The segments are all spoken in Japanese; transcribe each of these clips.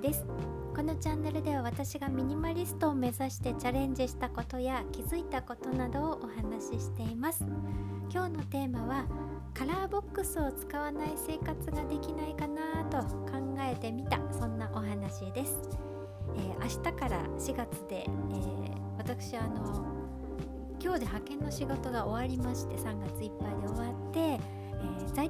です。このチャンネルでは私がミニマリストを目指してチャレンジしたことや気づいたことなどをお話ししています。今日のテーマはカラーボックスを使わない生活ができないかなと考えてみたそんなお話です、えー、明日から4月で、えー、私あの今日で派遣の仕事が終わりまして3月いっぱいで終、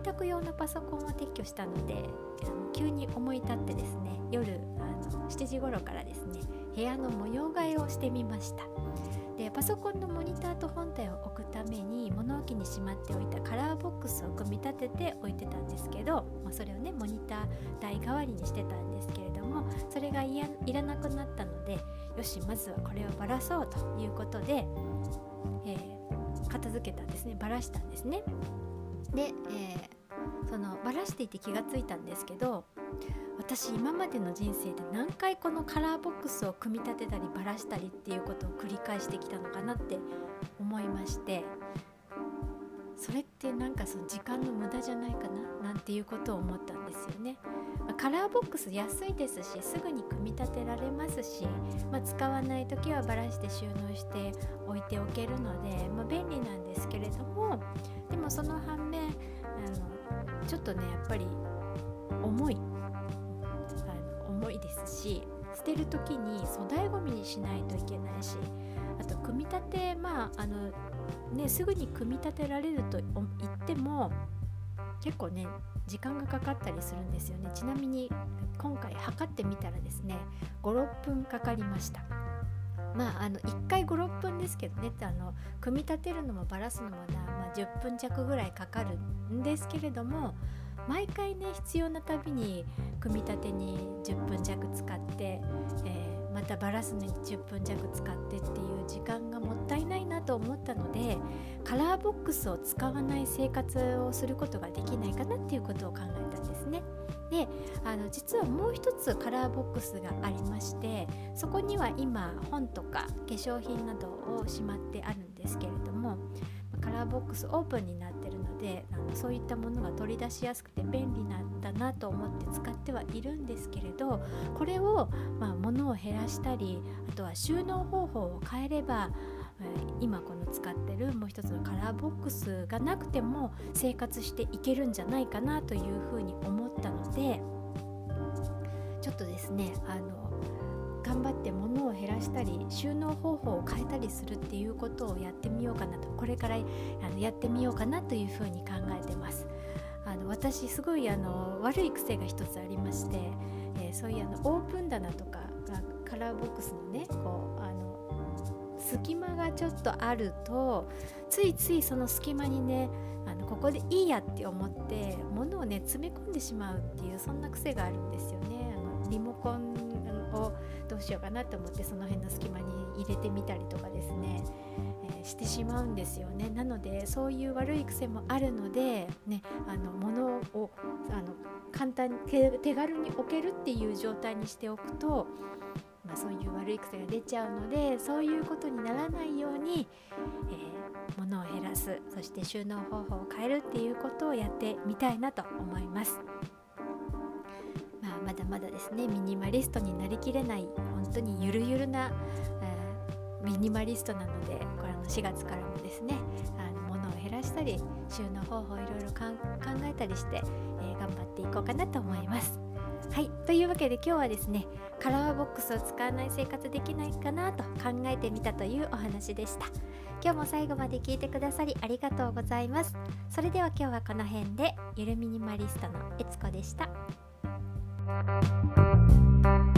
在宅用のパソコンを撤去したのであの急に思い立ってですね夜あの7時頃からですね部屋の模様替えをしてみました。でパソコンのモニターと本体を置くために物置にしまっておいたカラーボックスを組み立てて置いてたんですけど、まあ、それをねモニター台代わりにしてたんですけれどもそれがいらなくなったのでよしまずはこれをばらそうということで、えー、片付けたんですね。ばらしたんですね。で、えー、そのばらしていて気がついたんですけど私今までの人生で何回このカラーボックスを組み立てたりばらしたりっていうことを繰り返してきたのかなって思いましてそれってなんかその時間の無駄じゃないかな？なんていうことを思ったんですよね。まあ、カラーボックス安いですしすぐに組み立てられますし、まあ、使わない時はばらして収納して置いておけるので、まあ、便利なんですけれどもでもその反面あのちょっとねやっぱり重い。重いですし捨てる時に粗大ごみにしないといけないしあと組み立てまああのねすぐに組み立てられると言っても結構ね時間がかかったりするんですよね。ちなみに今回測ってみたらですね56分かかりました。まああの1回56分ですけどねあの組み立てるのもバラすのもな、まあ、10分弱ぐらいかかるんですけれども毎回ね必要なたびに組み立てに10分弱使って、えー、またバラすのに10分弱使ってっていう時間がもったいないなと思ったのでカラーボックスを使わない生活をすることができないかなっていうことを考えたんです。であの実はもう一つカラーボックスがありましてそこには今本とか化粧品などをしまってあるんですけれどもカラーボックスオープンになってるのであのそういったものが取り出しやすくて便利なんだなと思って使ってはいるんですけれどこれを、まあ、物を減らしたりあとは収納方法を変えれば今この使ってるもう一つのカラーボックスがなくても生活していけるんじゃないかなというふうに思ったのでちょっとですねあの頑張って物を減らしたり収納方法を変えたりするっていうことをやってみようかなとこれからあのやってみようかなというふうに考えてます。あの私すごいあの悪い癖が一つありまして、えー、そういうあのオープン棚とかカラーボックスのねこうあの隙間がちょっとあるとついついその隙間にねあのここでいいやって思って物をね詰め込んでしまうっていうそんな癖があるんですよね。あのリモコンをどうしようかなと思ってその辺の隙間に入れてみたりとかですね、えー、してしまうんですよねなのでそういう悪い癖もあるので、ね、あの物をあの簡単に手軽に置けるっていう状態にしておくと、まあ、そういう悪い癖が出ちゃうのでそういうことにならないように、えー、物を減らすそして収納方法を変えるっていうことをやってみたいなと思います。まだまだですねミニマリストになりきれない本当にゆるゆるな、えー、ミニマリストなのでこれの4月からもですねあの物を減らしたり収納方法をいろいろ考えたりして、えー、頑張っていこうかなと思います。はい、というわけで今日はですねカラーボックスを使わない生活できないかなと考えてみたというお話でした今日も最後まで聞いてくださりありがとうございますそれでは今日はこの辺でゆるミニマリストのえつこでした Thank you.